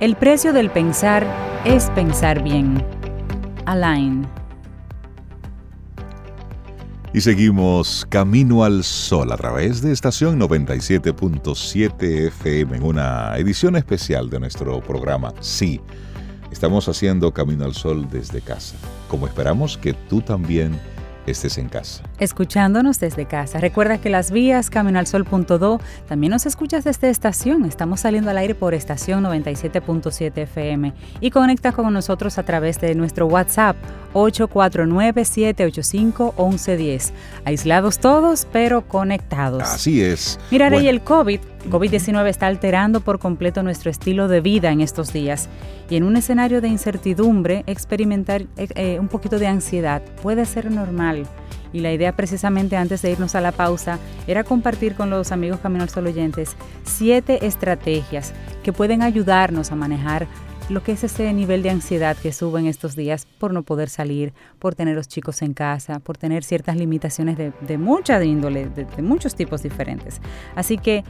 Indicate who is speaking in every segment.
Speaker 1: El precio del pensar es pensar bien. Align.
Speaker 2: Y seguimos Camino al Sol a través de estación 97.7 FM en una edición especial de nuestro programa. Sí, estamos haciendo Camino al Sol desde casa, como esperamos que tú también estés en casa.
Speaker 1: Escuchándonos desde casa. Recuerda que las vías caminoalsol.do también nos escuchas desde estación. Estamos saliendo al aire por estación 97.7 FM y conecta con nosotros a través de nuestro WhatsApp 849-785-1110. Aislados todos, pero conectados.
Speaker 2: Así es.
Speaker 1: Mira, Rey, el COVID, COVID-19 está alterando por completo nuestro estilo de vida en estos días. Y en un escenario de incertidumbre, experimentar eh, eh, un poquito de ansiedad puede ser normal. Y la idea precisamente antes de irnos a la pausa era compartir con los amigos Camino al Sol oyentes siete estrategias que pueden ayudarnos a manejar lo que es ese nivel de ansiedad que sube en estos días por no poder salir, por tener los chicos en casa, por tener ciertas limitaciones de, de mucha índole, de, de muchos tipos diferentes. Así que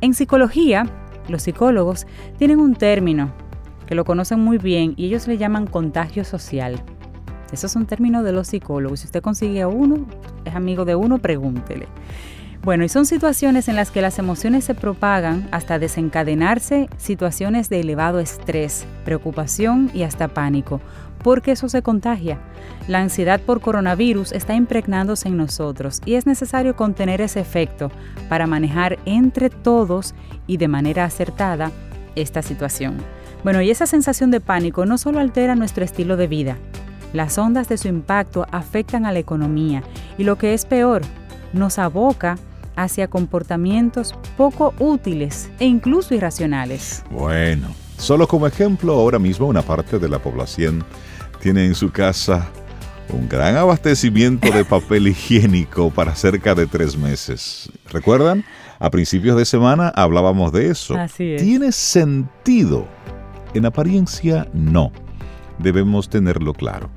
Speaker 1: en psicología, los psicólogos tienen un término que lo conocen muy bien y ellos le llaman contagio social. Eso es un término de los psicólogos. Si usted consigue a uno, es amigo de uno, pregúntele. Bueno, y son situaciones en las que las emociones se propagan hasta desencadenarse situaciones de elevado estrés, preocupación y hasta pánico, porque eso se contagia. La ansiedad por coronavirus está impregnándose en nosotros y es necesario contener ese efecto para manejar entre todos y de manera acertada esta situación. Bueno, y esa sensación de pánico no solo altera nuestro estilo de vida, las ondas de su impacto afectan a la economía y lo que es peor, nos aboca hacia comportamientos poco útiles e incluso irracionales.
Speaker 2: Bueno, solo como ejemplo, ahora mismo una parte de la población tiene en su casa un gran abastecimiento de papel higiénico para cerca de tres meses. ¿Recuerdan? A principios de semana hablábamos de eso.
Speaker 1: Así es.
Speaker 2: ¿Tiene sentido? En apariencia, no. Debemos tenerlo claro.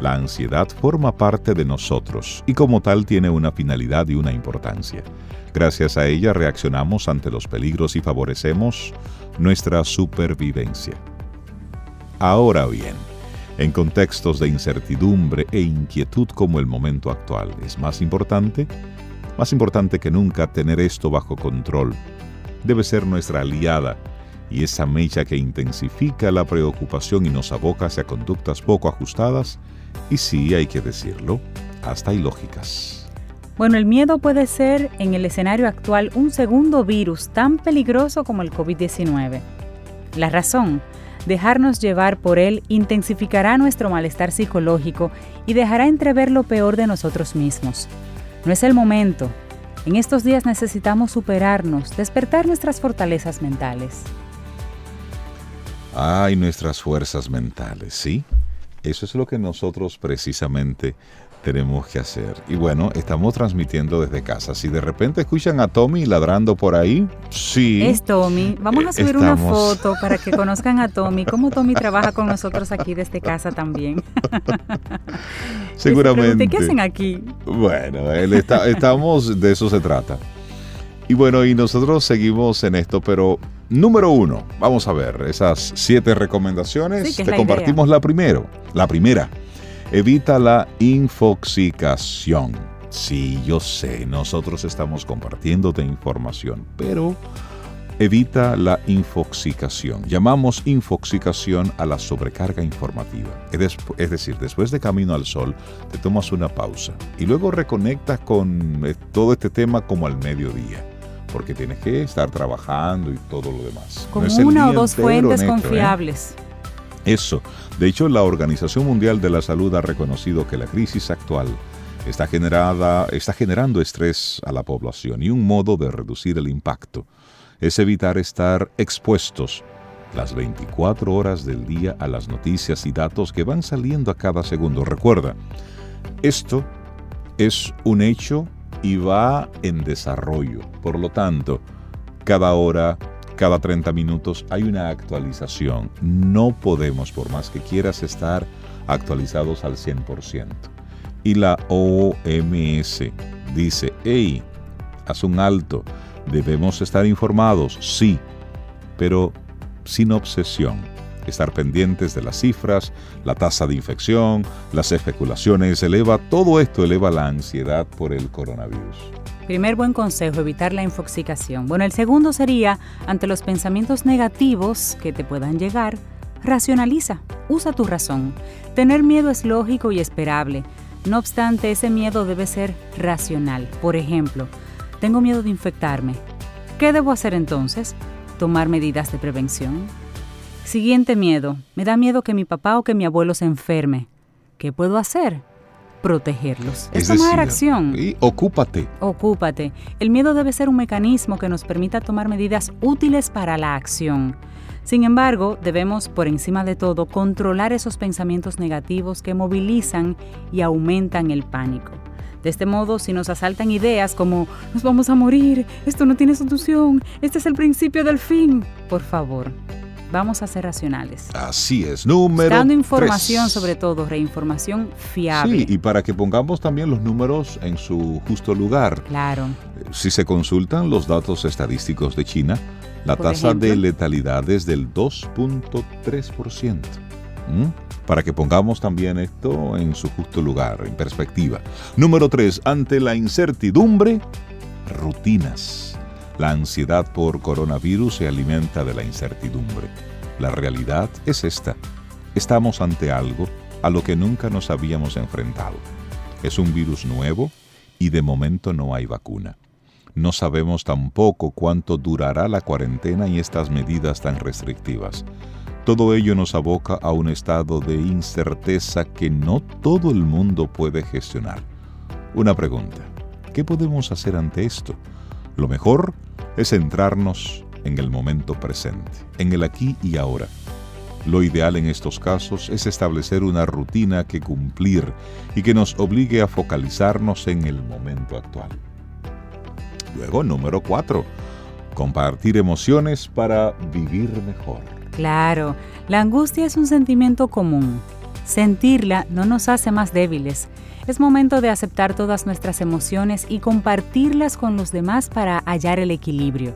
Speaker 2: La ansiedad forma parte de nosotros y como tal tiene una finalidad y una importancia. Gracias a ella reaccionamos ante los peligros y favorecemos nuestra supervivencia. Ahora bien, en contextos de incertidumbre e inquietud como el momento actual, es más importante, más importante que nunca tener esto bajo control. Debe ser nuestra aliada y esa mecha que intensifica la preocupación y nos aboca hacia conductas poco ajustadas y sí, hay que decirlo, hasta ilógicas.
Speaker 1: Bueno, el miedo puede ser en el escenario actual un segundo virus tan peligroso como el COVID-19. La razón, dejarnos llevar por él intensificará nuestro malestar psicológico y dejará entrever lo peor de nosotros mismos. No es el momento. En estos días necesitamos superarnos, despertar nuestras fortalezas mentales.
Speaker 2: Ay, nuestras fuerzas mentales, ¿sí? Eso es lo que nosotros precisamente tenemos que hacer. Y bueno, estamos transmitiendo desde casa. Si de repente escuchan a Tommy ladrando por ahí, sí.
Speaker 1: Es Tommy. Vamos a subir
Speaker 2: Estamos-
Speaker 1: una foto para que conozcan a Tommy, cómo Tommy trabaja con nosotros aquí desde casa también.
Speaker 2: Seguramente.
Speaker 1: ¿Qué hacen aquí?
Speaker 2: Bueno, él está- estamos, de eso se trata. Y bueno, y nosotros seguimos en esto, pero número uno, vamos a ver esas siete recomendaciones.
Speaker 1: Sí, que es
Speaker 2: Te
Speaker 1: la
Speaker 2: compartimos la primero, la primera. Evita la infoxicación. Sí, yo sé, nosotros estamos compartiéndote información, pero evita la infoxicación. Llamamos infoxicación a la sobrecarga informativa. Es, decir, después de Camino al Sol, te tomas una pausa y luego reconectas con eh, todo este tema como al mediodía, porque tienes que estar trabajando y todo lo demás. No el
Speaker 1: una o dos
Speaker 2: entero,
Speaker 1: fuentes
Speaker 2: ¿eh? Eso. De hecho, la Organización Mundial de la Salud ha reconocido que la crisis actual está, generada, está generando estrés a la población y un modo de reducir el impacto es evitar estar expuestos las 24 horas del día a las noticias y datos que van saliendo a cada segundo. Recuerda, esto es un hecho y va en desarrollo. Por lo tanto, cada hora, cada 30 minutos hay una actualización. No podemos, por más que quieras estar actualizados al 100%. Y la OMS dice, hey, haz un alto, debemos estar informados, sí, pero sin obsesión. Estar pendientes de las cifras, la tasa de infección, las especulaciones eleva, todo esto eleva la ansiedad por el coronavirus.
Speaker 1: Primer buen consejo, evitar la infoxicación. Bueno, el segundo sería, ante los pensamientos negativos que te puedan llegar, racionaliza, usa tu razón. Tener miedo es lógico y esperable. No obstante, ese miedo debe ser racional. Por ejemplo, tengo miedo de infectarme. ¿Qué debo hacer entonces? Tomar medidas de prevención. Siguiente miedo. Me da miedo que mi papá o que mi abuelo se enferme. ¿Qué puedo hacer? Protegerlos.
Speaker 2: Es, tomar acción. Y ocúpate.
Speaker 1: Ocúpate. El miedo debe ser un mecanismo que nos permita tomar medidas útiles para la acción. Sin embargo, debemos, por encima de todo, controlar esos pensamientos negativos que movilizan y aumentan el pánico. De este modo, si nos asaltan ideas como nos vamos a morir, esto no tiene solución, este es el principio del fin, por favor, vamos a ser racionales.
Speaker 2: Así es, número
Speaker 1: Dando información sobre todo, reinformación fiable.
Speaker 2: Sí, y para que pongamos también los números en su justo lugar.
Speaker 1: Claro.
Speaker 2: Si se consultan los datos estadísticos de China, la tasa de letalidad es del 2.3%. ¿Mm? Para que pongamos también esto en su justo lugar, en perspectiva. Número 3. Ante la incertidumbre, rutinas. La ansiedad por coronavirus se alimenta de la incertidumbre. La realidad es esta. Estamos ante algo a lo que nunca nos habíamos enfrentado. Es un virus nuevo y de momento no hay vacuna. No sabemos tampoco cuánto durará la cuarentena y estas medidas tan restrictivas. Todo ello nos aboca a un estado de incerteza que no todo el mundo puede gestionar. Una pregunta, ¿qué podemos hacer ante esto? Lo mejor es centrarnos en el momento presente, en el aquí y ahora. Lo ideal en estos casos es establecer una rutina que cumplir y que nos obligue a focalizarnos en el momento actual. Luego, número 4. Compartir emociones para vivir mejor.
Speaker 1: Claro, la angustia es un sentimiento común. Sentirla no nos hace más débiles, es momento de aceptar todas nuestras emociones y compartirlas con los demás para hallar el equilibrio.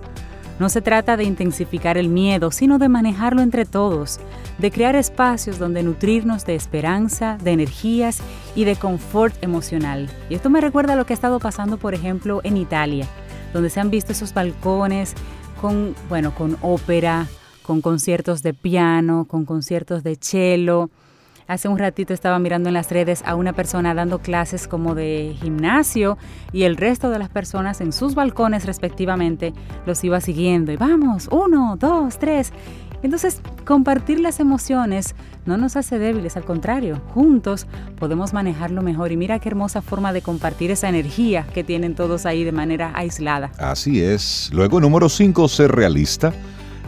Speaker 1: No se trata de intensificar el miedo, sino de manejarlo entre todos, de crear espacios donde nutrirnos de esperanza, de energías y de confort emocional. Y esto me recuerda a lo que ha estado pasando, por ejemplo, en Italia, donde se han visto esos balcones con, bueno, con ópera, con conciertos de piano, con conciertos de cello, Hace un ratito estaba mirando en las redes a una persona dando clases como de gimnasio y el resto de las personas en sus balcones respectivamente los iba siguiendo. Y vamos, uno, dos, tres. Entonces, compartir las emociones no nos hace débiles, al contrario, juntos podemos manejarlo mejor. Y mira qué hermosa forma de compartir esa energía que tienen todos ahí de manera aislada.
Speaker 2: Así es. Luego, número cinco, ser realista.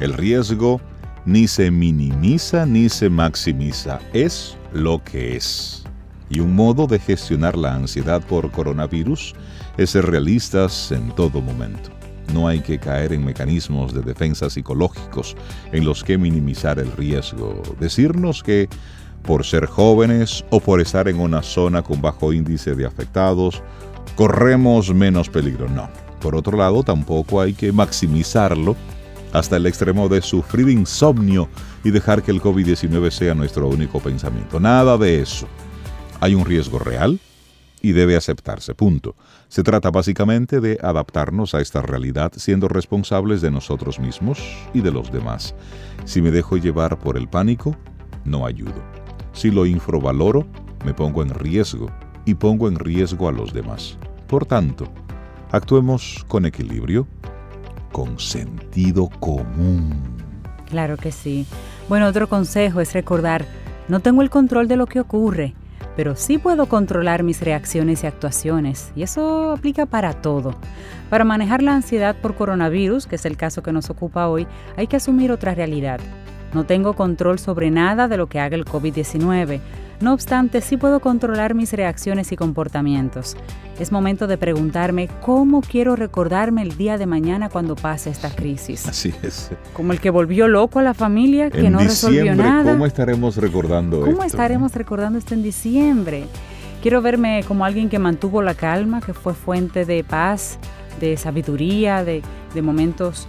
Speaker 2: El riesgo ni se minimiza ni se maximiza, es lo que es. Y un modo de gestionar la ansiedad por coronavirus es ser realistas en todo momento. No hay que caer en mecanismos de defensa psicológicos en los que minimizar el riesgo. Decirnos que por ser jóvenes o por estar en una zona con bajo índice de afectados, corremos menos peligro. No. Por otro lado, tampoco hay que maximizarlo hasta el extremo de sufrir insomnio y dejar que el COVID-19 sea nuestro único pensamiento. Nada de eso. Hay un riesgo real y debe aceptarse, punto. Se trata básicamente de adaptarnos a esta realidad siendo responsables de nosotros mismos y de los demás. Si me dejo llevar por el pánico, no ayudo. Si lo infravaloro, me pongo en riesgo y pongo en riesgo a los demás. Por tanto, actuemos con equilibrio, con sentido común.
Speaker 1: Claro que sí. Bueno, otro consejo es recordar, no tengo el control de lo que ocurre, pero sí puedo controlar mis reacciones y actuaciones, y eso aplica para todo. Para manejar la ansiedad por coronavirus, que es el caso que nos ocupa hoy, hay que asumir otra realidad. No tengo control sobre nada de lo que haga el COVID-19. No obstante, sí puedo controlar mis reacciones y comportamientos. Es momento de preguntarme cómo quiero recordarme el día de mañana cuando pase esta crisis.
Speaker 2: Así es.
Speaker 1: Como el que volvió loco a la familia, que no resolvió nada.
Speaker 2: ¿Cómo estaremos recordando
Speaker 1: esto? ¿Cómo estaremos recordando esto en diciembre? Quiero verme como alguien que mantuvo la calma, que fue fuente de paz, de sabiduría, de, de momentos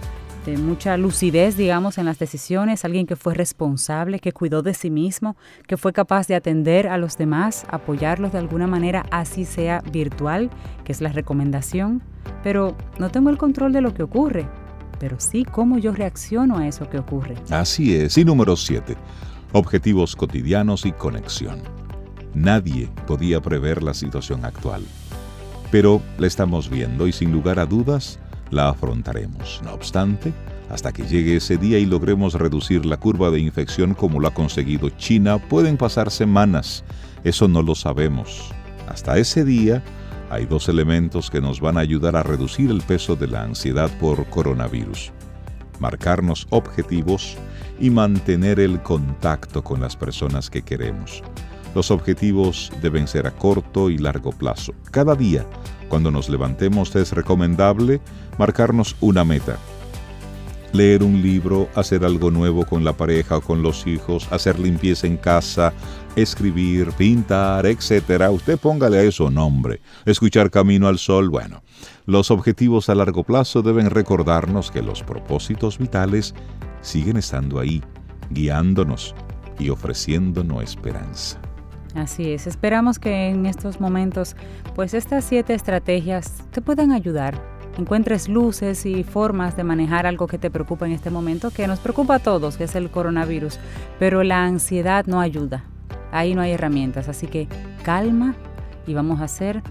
Speaker 1: mucha lucidez, digamos, en las decisiones, alguien que fue responsable, que cuidó de sí mismo, que fue capaz de atender a los demás, apoyarlos de alguna manera, así sea virtual, que es la recomendación. Pero no tengo el control de lo que ocurre, pero sí cómo yo reacciono a eso que ocurre.
Speaker 2: Así es. Y número 7. Objetivos cotidianos y conexión. Nadie podía prever la situación actual. Pero la estamos viendo y sin lugar a dudas, la afrontaremos. No obstante, hasta que llegue ese día y logremos reducir la curva de infección como lo ha conseguido China, pueden pasar semanas. Eso no lo sabemos. Hasta ese día, hay dos elementos que nos van a ayudar a reducir el peso de la ansiedad por coronavirus. Marcarnos objetivos y mantener el contacto con las personas que queremos. Los objetivos deben ser a corto y largo plazo. Cada día cuando nos levantemos es recomendable marcarnos una meta. Leer un libro, hacer algo nuevo con la pareja o con los hijos, hacer limpieza en casa, escribir, pintar, etc. Usted póngale a eso nombre. Escuchar Camino al Sol, bueno. Los objetivos a largo plazo deben recordarnos que los propósitos vitales siguen estando ahí, guiándonos y ofreciéndonos esperanza.
Speaker 1: Así es, esperamos que en estos momentos, pues estas siete estrategias te puedan ayudar. Encuentres luces y formas de manejar algo que te preocupa en este momento, que nos preocupa a todos, que es el coronavirus, pero la ansiedad no ayuda. Ahí no hay herramientas, así que calma y vamos a ser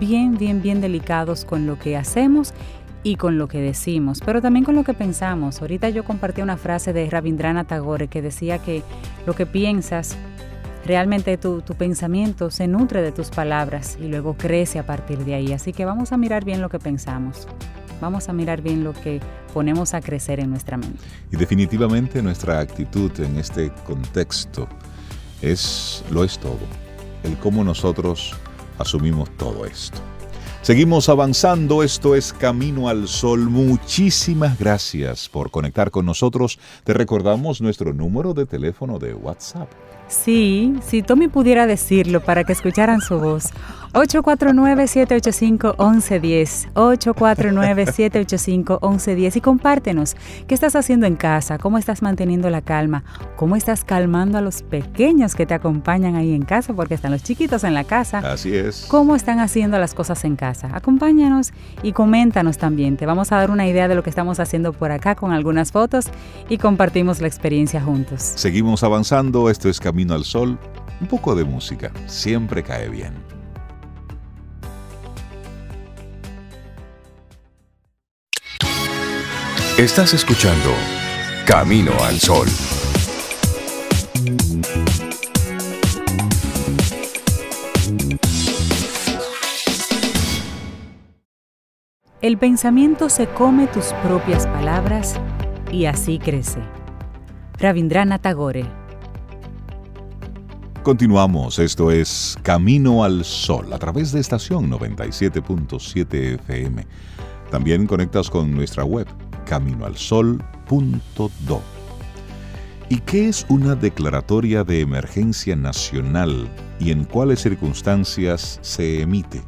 Speaker 1: bien, bien, bien delicados con lo que hacemos y con lo que decimos, pero también con lo que pensamos. Ahorita yo compartí una frase de Rabindranath Tagore que decía que lo que piensas Realmente tu, pensamiento se nutre de tus palabras y luego crece a partir de ahí. Así que vamos a mirar bien lo que pensamos. Vamos a mirar bien lo que ponemos a crecer en nuestra mente.
Speaker 2: Y definitivamente nuestra actitud en este contexto es lo es todo. El cómo nosotros asumimos todo esto. Seguimos avanzando, esto es Camino al Sol. Muchísimas gracias por conectar con nosotros. Te recordamos nuestro número de teléfono de WhatsApp
Speaker 1: Sí, si Tommy pudiera decirlo para que escucharan su voz. 849-785-1110. 849-785-1110. Y compártenos qué estás haciendo en casa, cómo estás manteniendo la calma, cómo estás calmando a los pequeños que te acompañan ahí en casa, porque están los chiquitos en la casa.
Speaker 2: Así es.
Speaker 1: ¿Cómo están haciendo las cosas en casa? Acompáñanos y coméntanos también. Te vamos a dar una idea de lo que estamos haciendo por acá con algunas fotos y compartimos la experiencia juntos.
Speaker 2: Seguimos avanzando. Esto es Camino al Sol. Un poco de música. Siempre cae bien.
Speaker 3: Estás escuchando Camino al Sol.
Speaker 1: El pensamiento se come tus propias palabras y así crece. Ravindrana Tagore.
Speaker 2: Continuamos, esto es Camino al Sol a través de estación 97.7 FM. También conectas con nuestra web caminoalsol.do. ¿Y qué es una declaratoria de emergencia nacional y en cuáles circunstancias se emite?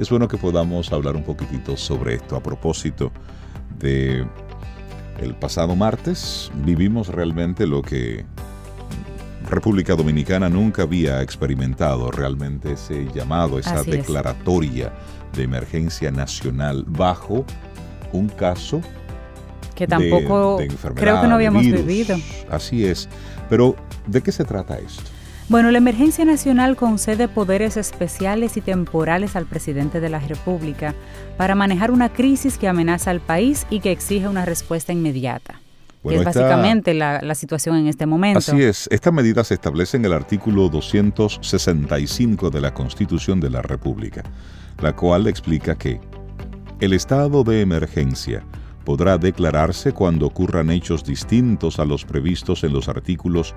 Speaker 2: Es bueno que podamos hablar un poquitito sobre esto a propósito de el pasado martes vivimos realmente lo que República Dominicana nunca había experimentado realmente ese llamado, esa declaratoria de emergencia nacional bajo un caso
Speaker 1: que tampoco creo que no habíamos vivido.
Speaker 2: Así es. Pero, ¿de qué se trata esto?
Speaker 1: Bueno, la emergencia nacional concede poderes especiales y temporales al presidente de la República para manejar una crisis que amenaza al país y que exige una respuesta inmediata. Que es básicamente la, la, situación en este momento.
Speaker 2: Así es, esta medida se establece en el artículo 265 de la Constitución de la República, la cual explica que el estado de emergencia podrá declararse cuando ocurran hechos distintos a los previstos en los artículos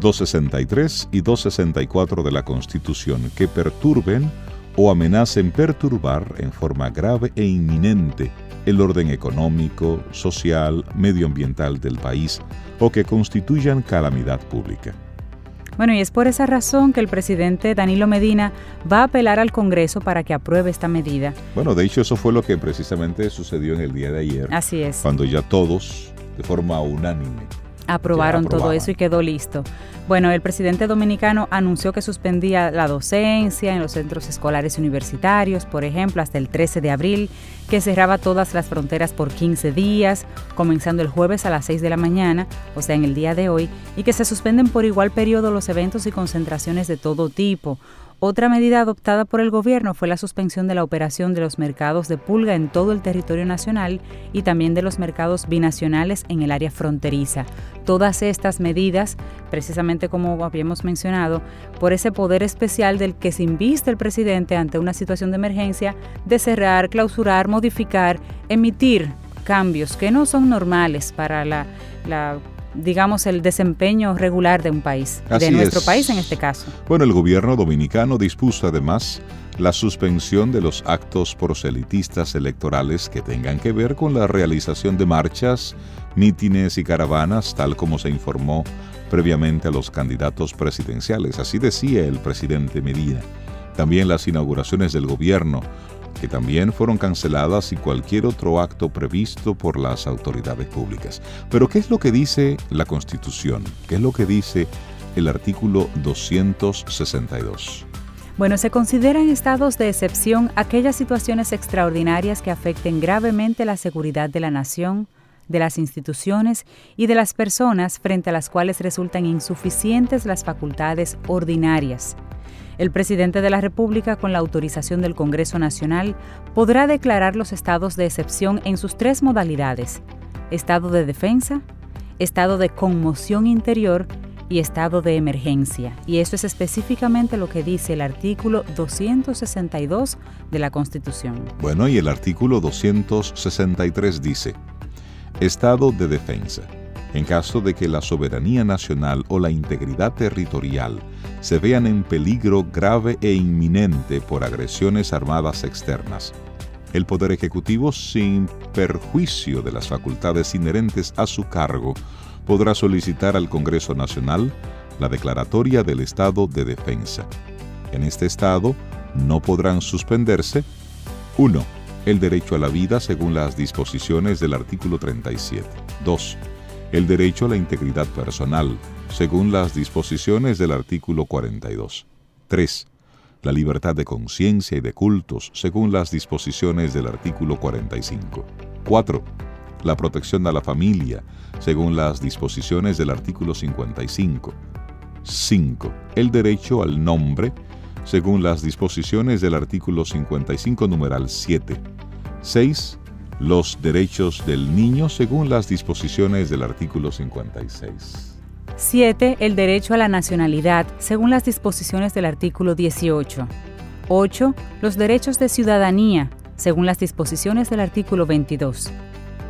Speaker 2: 263 y 264 de la Constitución que perturben o amenacen perturbar en forma grave e inminente el orden económico, social, medioambiental del país o que constituyan calamidad pública.
Speaker 1: Bueno, y es por esa razón que el presidente Danilo Medina va a apelar al Congreso para que apruebe esta medida.
Speaker 2: Bueno, de hecho eso fue lo que precisamente sucedió en el día de ayer.
Speaker 1: Así es.
Speaker 2: Cuando ya todos, de forma unánime,
Speaker 1: aprobaron todo eso y quedó listo. Bueno, el presidente dominicano anunció que suspendía la docencia en los centros escolares universitarios, por ejemplo, hasta el 13 de abril, que cerraba todas las fronteras por 15 días, comenzando el jueves a las 6 de la mañana, o sea, en el día de hoy, y que se suspenden por igual periodo los eventos y concentraciones de todo tipo. Otra medida adoptada por el gobierno fue la suspensión de la operación de los mercados de pulga en todo el territorio nacional y también de los mercados binacionales en el área fronteriza. Todas estas medidas, precisamente como habíamos mencionado, por ese poder especial del que se inviste el presidente ante una situación de emergencia de cerrar, clausurar, modificar, emitir cambios que no son normales para la, la digamos, el desempeño regular de un país, de nuestro país en este caso.
Speaker 2: Bueno, el gobierno dominicano dispuso además la suspensión de los actos proselitistas electorales que tengan que ver con la realización de marchas, mítines y caravanas, tal como se informó previamente a los candidatos presidenciales. Así decía el presidente Medina. También las inauguraciones del gobierno, también fueron canceladas y cualquier otro acto previsto por las autoridades públicas. Pero ¿qué es lo que dice la Constitución? ¿Qué es lo que dice el artículo 262?
Speaker 1: Bueno, se consideran estados de excepción aquellas situaciones extraordinarias que afecten gravemente la seguridad de la nación, de las instituciones y de las personas frente a las cuales resultan insuficientes las facultades ordinarias el presidente de la República, con la autorización del Congreso Nacional, podrá declarar los estados de excepción en sus tres modalidades, estado de defensa, estado de conmoción interior y estado de emergencia. Y eso es específicamente lo que dice el artículo 262 de la Constitución.
Speaker 2: Bueno, y el artículo 263 dice, estado de defensa en caso de que la soberanía nacional o la integridad territorial se vean en peligro grave e inminente por agresiones armadas externas. El Poder Ejecutivo, sin perjuicio de las facultades inherentes a su cargo, podrá solicitar al Congreso Nacional la declaratoria del estado de defensa. En este estado no podrán suspenderse 1. El derecho a la vida según las disposiciones del artículo 37. 2 el derecho a la integridad personal, según las disposiciones del artículo 42. 3. La libertad de conciencia y de cultos, según las disposiciones del artículo 45. 4. La protección a la familia, según las disposiciones del artículo 55. 5. El derecho al nombre, según las disposiciones del artículo 55, numeral 7. 6 los derechos del niño según las disposiciones del artículo 56.
Speaker 1: 7. El derecho a la nacionalidad según las disposiciones del artículo 18. 8. Los derechos de ciudadanía según las disposiciones del artículo 22.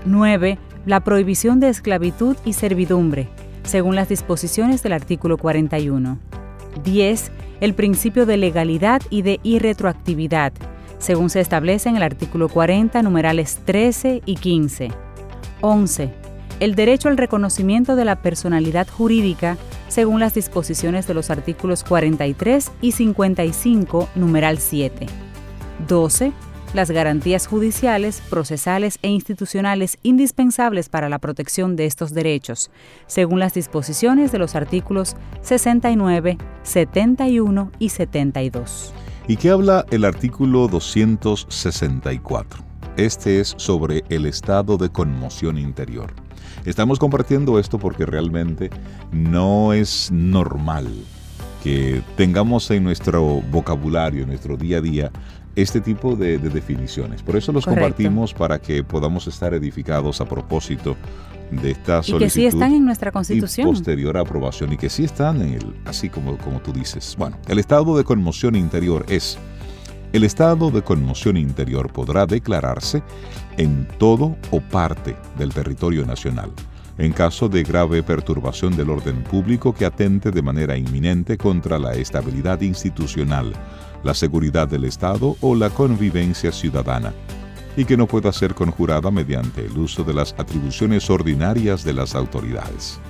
Speaker 1: 9. La prohibición de esclavitud y servidumbre según las disposiciones del artículo 41. 10. El principio de legalidad y de irretroactividad según se establece en el artículo 40, numerales 13 y 15. 11. El derecho al reconocimiento de la personalidad jurídica según las disposiciones de los artículos 43 y 55, numeral 7. 12. Las garantías judiciales, procesales e institucionales indispensables para la protección de estos derechos, según las disposiciones de los artículos 69, 71 y 72.
Speaker 2: ¿Y qué habla el artículo 264? Este es sobre el estado de conmoción interior. Estamos compartiendo esto porque realmente no es normal que tengamos en nuestro vocabulario, en nuestro día a día, este tipo de, definiciones. Por eso los compartimos para que podamos estar edificados a propósito de esta solicitud. Y que sí
Speaker 1: están en nuestra Constitución.
Speaker 2: Y posterior aprobación y que sí están en el, así como, como tú dices. Bueno, el estado de conmoción interior es, el estado de conmoción interior podrá declararse en todo o parte del territorio nacional, en caso de grave perturbación del orden público que atente de manera inminente contra la estabilidad institucional, la seguridad del Estado o la convivencia ciudadana y que no pueda ser conjurada mediante el uso de las atribuciones ordinarias de las autoridades.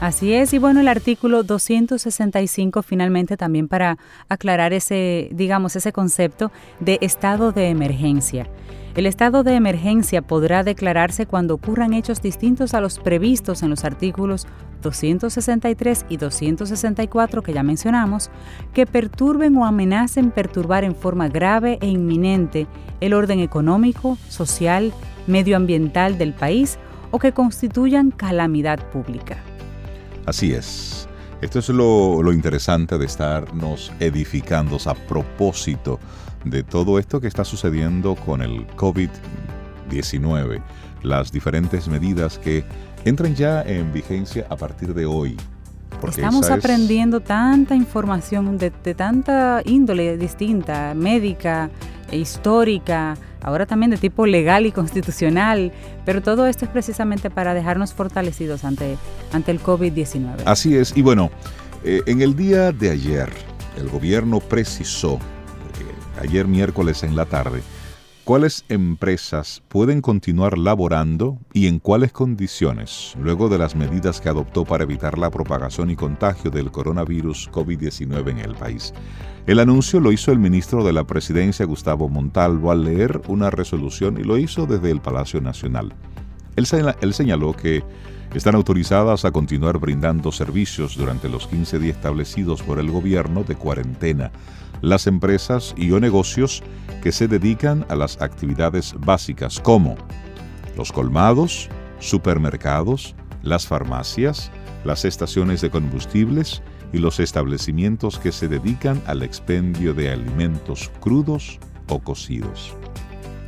Speaker 1: Así es, y bueno, el artículo 265 finalmente también para aclarar ese, digamos, ese concepto de estado de emergencia. El estado de emergencia podrá declararse cuando ocurran hechos distintos a los previstos en los artículos 263 y 264 que ya mencionamos, que perturben o amenacen perturbar en forma grave e inminente el orden económico, social, medioambiental del país o que constituyan calamidad pública.
Speaker 2: Así es. Esto es lo, lo interesante de estarnos edificando a propósito de todo esto que está sucediendo con el COVID-19, las diferentes medidas que entran ya en vigencia a partir de hoy.
Speaker 1: Estamos aprendiendo tanta información de, tanta índole distinta, médica, e histórica, ahora también de tipo legal y constitucional, pero todo esto es precisamente para dejarnos fortalecidos ante, ante el COVID-19.
Speaker 2: Así es, y bueno, eh, en el día de ayer el gobierno precisó ayer miércoles en la tarde, cuáles empresas pueden continuar laborando y en cuáles condiciones, luego de las medidas que adoptó para evitar la propagación y contagio del coronavirus COVID-19 en el país. El anuncio lo hizo el ministro de la Presidencia, Gustavo Montalvo, al leer una resolución y lo hizo desde el Palacio Nacional. Él, señaló que están autorizadas a continuar brindando servicios durante los 15 días establecidos por el gobierno de cuarentena las empresas y o negocios que se dedican a las actividades básicas como los colmados, supermercados, las farmacias, las estaciones de combustibles y los establecimientos que se dedican al expendio de alimentos crudos o cocidos.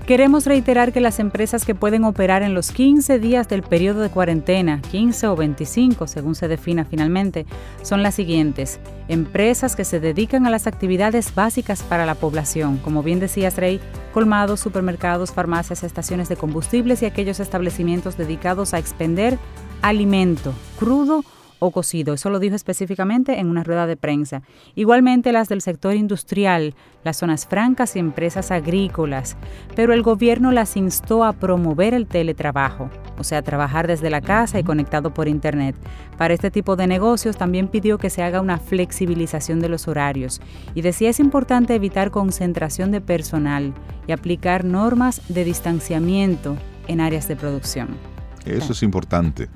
Speaker 1: Queremos reiterar que las empresas que pueden operar en los 15 días del periodo de cuarentena, 15 o 25 según se defina finalmente, son las siguientes. Empresas que se dedican a las actividades básicas para la población, como bien decías Rey, colmados, supermercados, farmacias, estaciones de combustibles y aquellos establecimientos dedicados a expender alimento crudo o cocido. Eso lo dijo específicamente en una rueda de prensa. Igualmente las del sector industrial, las zonas francas y empresas agrícolas. Pero el gobierno las instó a promover el teletrabajo, o sea, trabajar desde la casa y conectado por Internet. Para este tipo de negocios también pidió que se haga una flexibilización de los horarios y decía es importante evitar concentración de personal y aplicar normas de distanciamiento en áreas de producción.
Speaker 2: Eso es importante.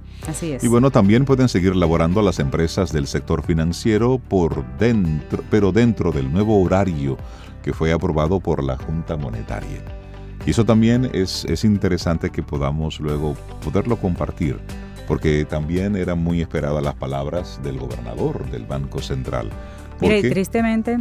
Speaker 2: Y bueno, también pueden seguir laborando las empresas del sector financiero por dentro, pero dentro del nuevo horario que fue aprobado por la Junta Monetaria. Y eso también es, es interesante que podamos luego poderlo compartir, porque también eran muy esperadas las palabras del gobernador del Banco Central.
Speaker 1: Mira, y tristemente,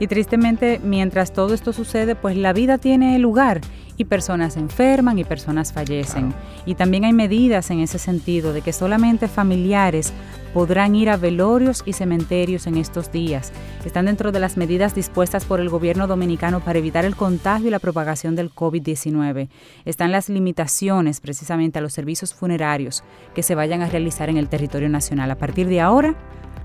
Speaker 1: y tristemente, mientras todo esto sucede, pues la vida tiene lugar y personas enferman y personas fallecen. Y también hay medidas en ese sentido de que solamente familiares podrán ir a velorios y cementerios en estos días. Están dentro de las medidas dispuestas por el gobierno dominicano para evitar el contagio y la propagación del COVID-19. Están las limitaciones precisamente a los servicios funerarios que se vayan a realizar en el territorio nacional. A partir de ahora,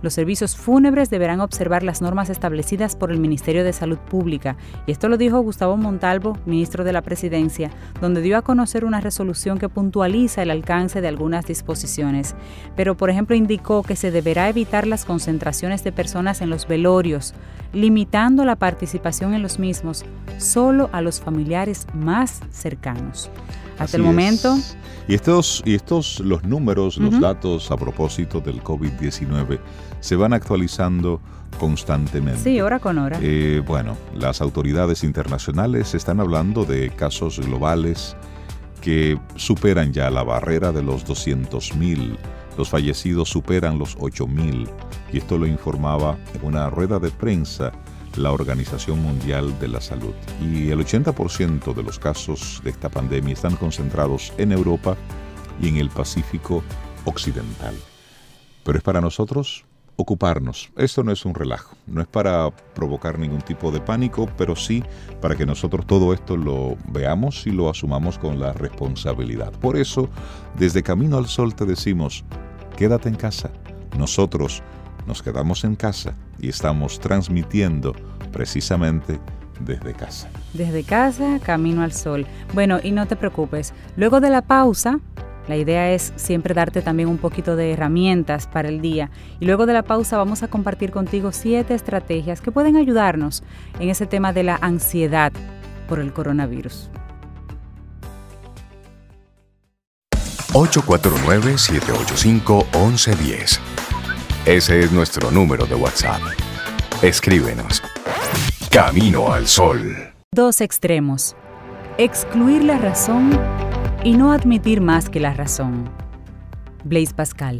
Speaker 1: los servicios fúnebres deberán observar las normas establecidas por el Ministerio de Salud Pública, y esto lo dijo Gustavo Montalvo, ministro de la Presidencia, donde dio a conocer una resolución que puntualiza el alcance de algunas disposiciones. Pero, por ejemplo, indicó que se deberá evitar las concentraciones de personas en los velorios, limitando la participación en los mismos solo a los familiares más cercanos. Hasta el momento.
Speaker 2: Y estos, y estos, los números, los datos a propósito del COVID-19 se van actualizando constantemente.
Speaker 1: Sí, hora con hora.
Speaker 2: Eh, bueno, las autoridades internacionales están hablando de casos globales que superan ya la barrera de los 200.000. Los fallecidos superan los 8.000. Y esto lo informaba en una rueda de prensa la Organización Mundial de la Salud. Y el 80% de los casos de esta pandemia están concentrados en Europa y en el Pacífico Occidental. Pero es para nosotros ocuparnos. Esto no es un relajo, no es para provocar ningún tipo de pánico, pero sí para que nosotros todo esto lo veamos y lo asumamos con la responsabilidad. Por eso, desde Camino al Sol te decimos, quédate en casa. Nosotros nos quedamos en casa y estamos transmitiendo precisamente desde casa.
Speaker 1: Desde casa, camino al sol. Bueno, y no te preocupes, luego de la pausa La idea es siempre darte también un poquito de herramientas para el día. Y luego de la pausa vamos a compartir contigo siete estrategias que pueden ayudarnos en ese tema de la ansiedad por el coronavirus.
Speaker 3: 849-785-1110. Ese es nuestro número de WhatsApp. Escríbenos. Camino al Sol.
Speaker 1: Dos extremos. Excluir la razón y no admitir más que la razón. Blaise Pascal.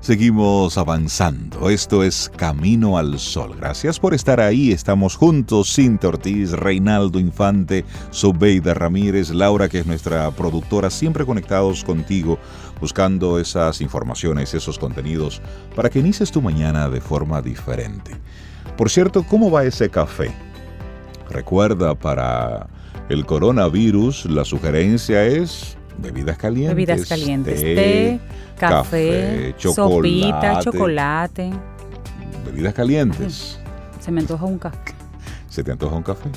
Speaker 2: Seguimos avanzando. Esto es Camino al Sol. Gracias por estar ahí. Estamos juntos. Cinta Ortiz, Reinaldo Infante, Sobeida Ramírez, Laura, que es nuestra productora, siempre conectados contigo, buscando esas informaciones, esos contenidos, para que inicies tu mañana de forma diferente. Por cierto, ¿cómo va ese café? Recuerda, para el coronavirus, la sugerencia es bebidas calientes.
Speaker 1: Bebidas calientes. Té, café, chocolate, sopita, chocolate.
Speaker 2: Bebidas calientes.
Speaker 1: Se me antoja un café.
Speaker 2: ¿Se te antoja un café?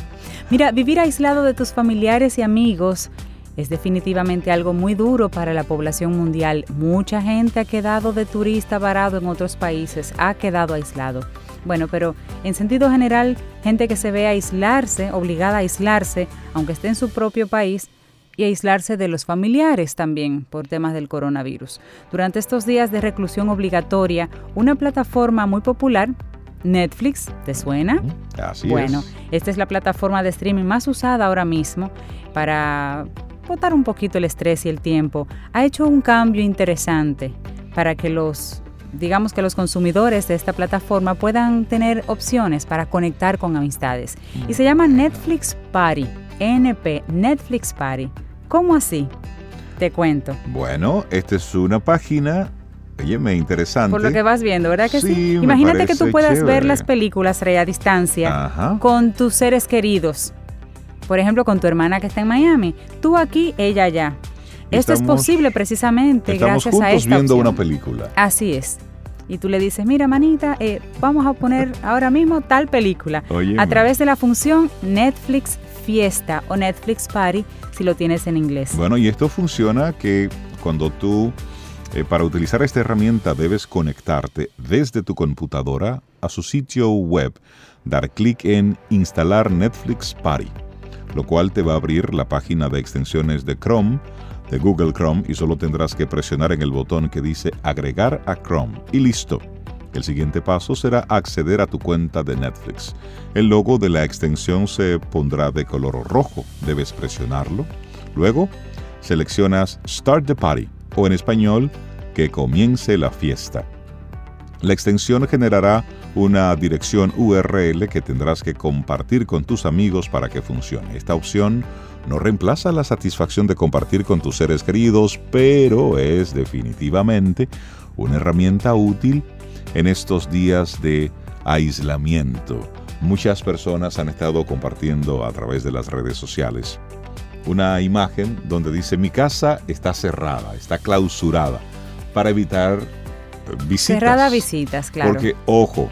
Speaker 1: Mira, vivir aislado de tus familiares y amigos es definitivamente algo muy duro para la población mundial. Mucha gente ha quedado de turista varado en otros países, ha quedado aislado. Bueno, pero en sentido general, gente que se ve aislarse, obligada a aislarse, aunque esté en su propio país, y aislarse de los familiares también por temas del coronavirus. Durante estos días de reclusión obligatoria, una plataforma muy popular, Netflix, ¿te suena?
Speaker 2: Así
Speaker 1: bueno, esta es la plataforma de streaming más usada ahora mismo para botar un poquito el estrés y el tiempo. Ha hecho un cambio interesante para que los digamos que los consumidores de esta plataforma puedan tener opciones para conectar con amistades. Y se llama Netflix Party, NP, Netflix Party. ¿Cómo así? Te cuento.
Speaker 2: Bueno, esta es una página me interesante.
Speaker 1: Por lo que vas viendo, ¿verdad que sí? Imagínate que tú puedas ver las películas a distancia con tus seres queridos. Por ejemplo, con tu hermana que está en Miami. Tú aquí, ella allá. Esto es posible precisamente gracias a esta
Speaker 2: viendo una película.
Speaker 1: Así es. Y tú le dices, mira, manita, eh, vamos a poner ahora mismo tal película. a través de la función Netflix Fiesta o Netflix Party, si lo tienes en inglés.
Speaker 2: Bueno, y esto funciona que cuando tú, eh, para utilizar esta herramienta, debes conectarte desde tu computadora a su sitio web, dar clic en Instalar Netflix Party, lo cual te va a abrir la página de extensiones de Chrome de Google Chrome y solo tendrás que presionar en el botón que dice agregar a Chrome y listo. El siguiente paso será acceder a tu cuenta de Netflix. El logo de la extensión se pondrá de color rojo. Debes presionarlo. Luego, seleccionas Start the Party o en español, que comience la fiesta. La extensión generará una dirección URL que tendrás que compartir con tus amigos para que funcione. Esta opción no reemplaza la satisfacción de compartir con tus seres queridos, pero es definitivamente una herramienta útil en estos días de aislamiento. Muchas personas han estado compartiendo a través de las redes sociales una imagen donde dice mi casa está cerrada, está clausurada para evitar visitas.
Speaker 1: Cerrada visitas, claro.
Speaker 2: Porque, ojo,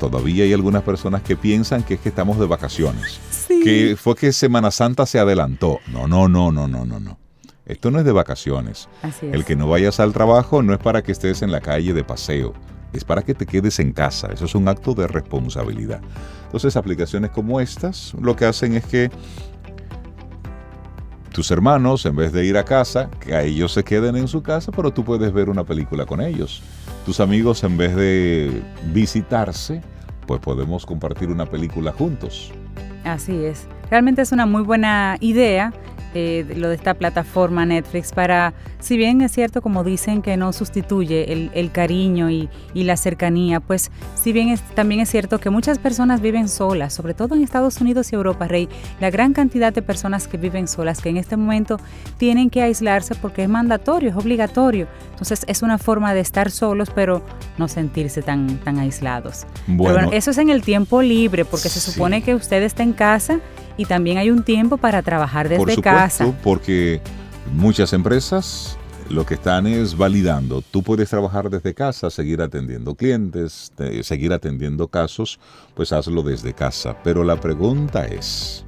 Speaker 2: todavía hay algunas personas que piensan que es que estamos de vacaciones. Que fue que Semana Santa se adelantó. No, no, no, no, no, no, no. Esto no es de vacaciones. El que no vayas al trabajo no es para que estés en la calle de paseo, es para que te quedes en casa. Eso es un acto de responsabilidad. Entonces, aplicaciones como estas lo que hacen es que tus hermanos, en vez de ir a casa, que a ellos se queden en su casa, pero tú puedes ver una película con ellos. Tus amigos, en vez de visitarse, pues podemos compartir una película juntos.
Speaker 1: Así es. Realmente es una muy buena idea eh, lo de esta plataforma Netflix para, si bien es cierto como dicen que no sustituye el, cariño y, la cercanía, pues si bien es, también es cierto que muchas personas viven solas, sobre todo en Estados Unidos y Europa, Rey, la gran cantidad de personas que viven solas, que en este momento tienen que aislarse porque es mandatorio, es obligatorio. Entonces es una forma de estar solos, pero no sentirse tan, tan aislados. Bueno, eso es en el tiempo libre, porque se supone que usted está en casa y también hay un tiempo para trabajar desde
Speaker 2: Por
Speaker 1: casa.
Speaker 2: Porque muchas empresas lo que están es validando. Tú puedes trabajar desde casa, seguir atendiendo clientes, seguir atendiendo casos, pues hazlo desde casa. Pero la pregunta es,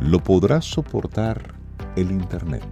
Speaker 2: ¿lo podrás soportar el Internet?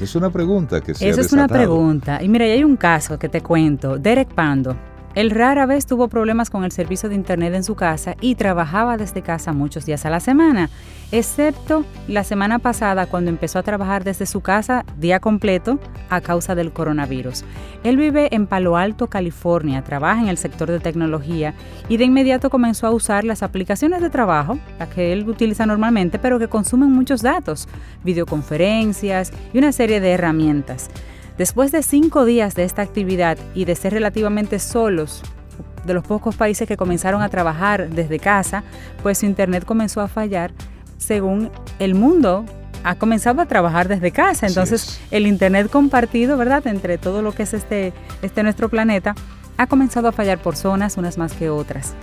Speaker 2: Es una pregunta que se
Speaker 1: Esa es una pregunta. Y mira, hay un caso que te cuento. Derek Pando, él rara vez tuvo problemas con el servicio de Internet en su casa y trabajaba desde casa muchos días a la semana, excepto la semana pasada cuando empezó a trabajar desde su casa día completo a causa del coronavirus. Él vive en Palo Alto, California, trabaja en el sector de tecnología y de inmediato comenzó a usar las aplicaciones de trabajo, las que él utiliza normalmente, pero que consumen muchos datos, videoconferencias y una serie de herramientas. Después de cinco días de esta actividad y de ser relativamente solos, de los pocos países que comenzaron a trabajar desde casa, pues su internet comenzó a fallar según el mundo ha comenzado a trabajar desde casa. Entonces, el internet compartido, ¿verdad?, entre todo lo que es este, este nuestro planeta, ha comenzado a fallar por zonas, unas más que otras.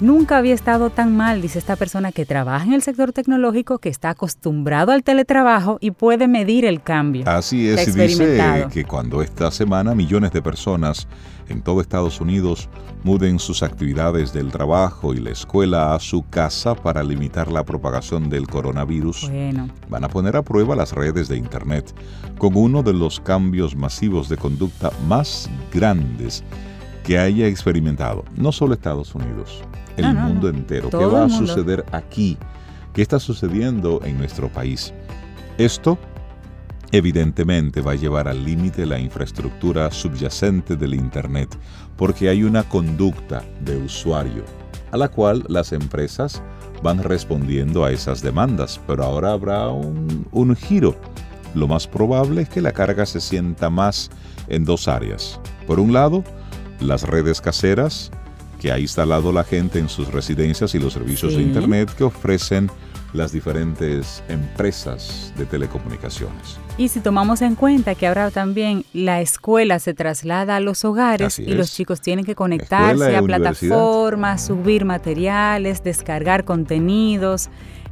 Speaker 1: Nunca había estado tan mal, dice esta persona que trabaja en el sector tecnológico, que está acostumbrado al teletrabajo y puede medir el cambio.
Speaker 2: Así es, y dice que cuando esta semana millones de personas en todo Estados Unidos muden sus actividades del trabajo y la escuela a su casa para limitar la propagación del coronavirus, van a poner a prueba las redes de Internet con uno de los cambios masivos de conducta más grandes que haya experimentado, no solo Estados Unidos, el mundo entero. ¿Qué va a suceder aquí? ¿Qué está sucediendo en nuestro país? Esto evidentemente va a llevar al límite la infraestructura subyacente del Internet, porque hay una conducta de usuario a la cual las empresas van respondiendo a esas demandas, pero ahora habrá un, un giro. Lo más probable es que la carga se sienta más en dos áreas. Por un lado, las redes caseras, que ha instalado la gente en sus residencias y los servicios de Internet que ofrecen las diferentes empresas de telecomunicaciones.
Speaker 1: Y si tomamos en cuenta que ahora también la escuela se traslada a los hogares y los chicos tienen que conectarse a plataformas, subir materiales, descargar contenidos,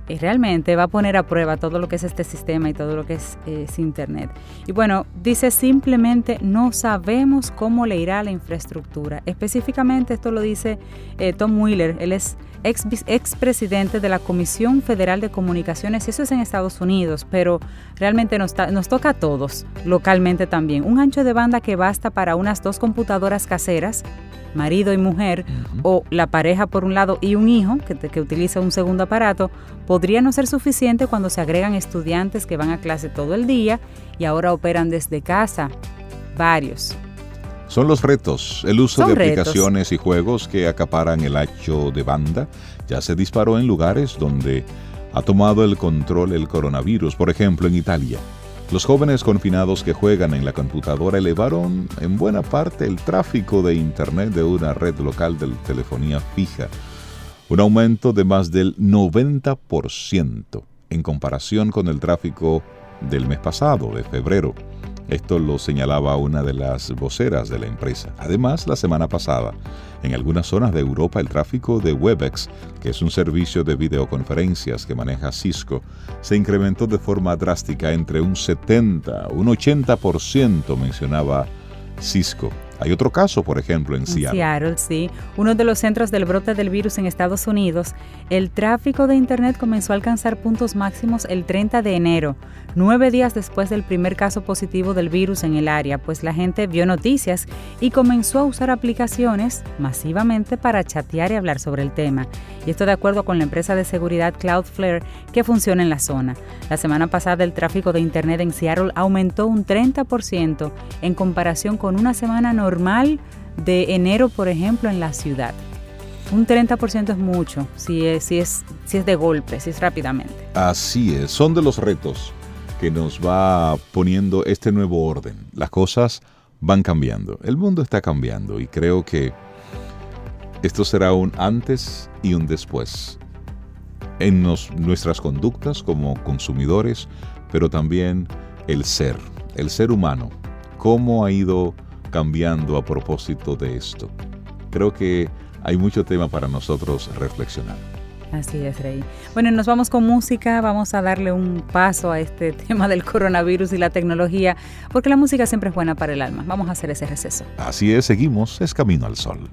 Speaker 1: y realmente va a poner a prueba todo lo que es este sistema y todo lo que es, Internet. Y bueno, dice simplemente no sabemos cómo le irá a la infraestructura. Específicamente esto lo dice eh, Tom Wheeler, él es ex, presidente de la Comisión Federal de Comunicaciones, eso es en Estados Unidos, pero realmente nos, nos toca a todos, localmente también. Un ancho de banda que basta para unas dos computadoras caseras marido y mujer, o la pareja por un lado y un hijo que, que, utiliza un segundo aparato, podría no ser suficiente cuando se agregan estudiantes que van a clase todo el día y ahora operan desde casa, varios.
Speaker 2: Son los retos. El uso de aplicaciones y juegos que acaparan el ancho de banda ya se disparó en lugares donde ha tomado el control el coronavirus, por ejemplo en Italia. Los jóvenes confinados que juegan en la computadora elevaron en buena parte el tráfico de Internet de una red local de telefonía fija, un aumento de más del 90% en comparación con el tráfico del mes pasado, de febrero. Esto lo señalaba una de las voceras de la empresa. Además, la semana pasada, en algunas zonas de Europa el tráfico de Webex, que es un servicio de videoconferencias que maneja Cisco, se incrementó de forma drástica entre un 70, un 80%, mencionaba Cisco. Hay otro caso, por ejemplo, en Seattle.
Speaker 1: Seattle, sí. Uno de los centros del brote del virus en Estados Unidos, el tráfico de Internet comenzó a alcanzar puntos máximos el 30 de enero, nueve días después del primer caso positivo del virus en el área, pues la gente vio noticias y comenzó a usar aplicaciones masivamente para chatear y hablar sobre el tema. Y esto de acuerdo con la empresa de seguridad Cloudflare que funciona en la zona. La semana pasada el tráfico de Internet en Seattle aumentó un 30% en comparación con una semana normal de enero, por ejemplo, en la ciudad. Un 30% es mucho, si es, si, es, si es de golpe, si es rápidamente.
Speaker 2: Así es, son de los retos que nos va poniendo este nuevo orden. Las cosas van cambiando, el mundo está cambiando y creo que esto será un antes y un después en nuestras conductas como consumidores, pero también el ser, el ser humano, cómo ha ido cambiando a propósito de esto. Creo que hay mucho tema para nosotros reflexionar.
Speaker 1: Así es, Rey. Bueno, nos vamos con música, vamos a darle un paso a este tema del coronavirus y la tecnología, porque la música siempre es buena para el alma. Vamos a hacer ese receso.
Speaker 2: Así es, seguimos, es Camino al Sol.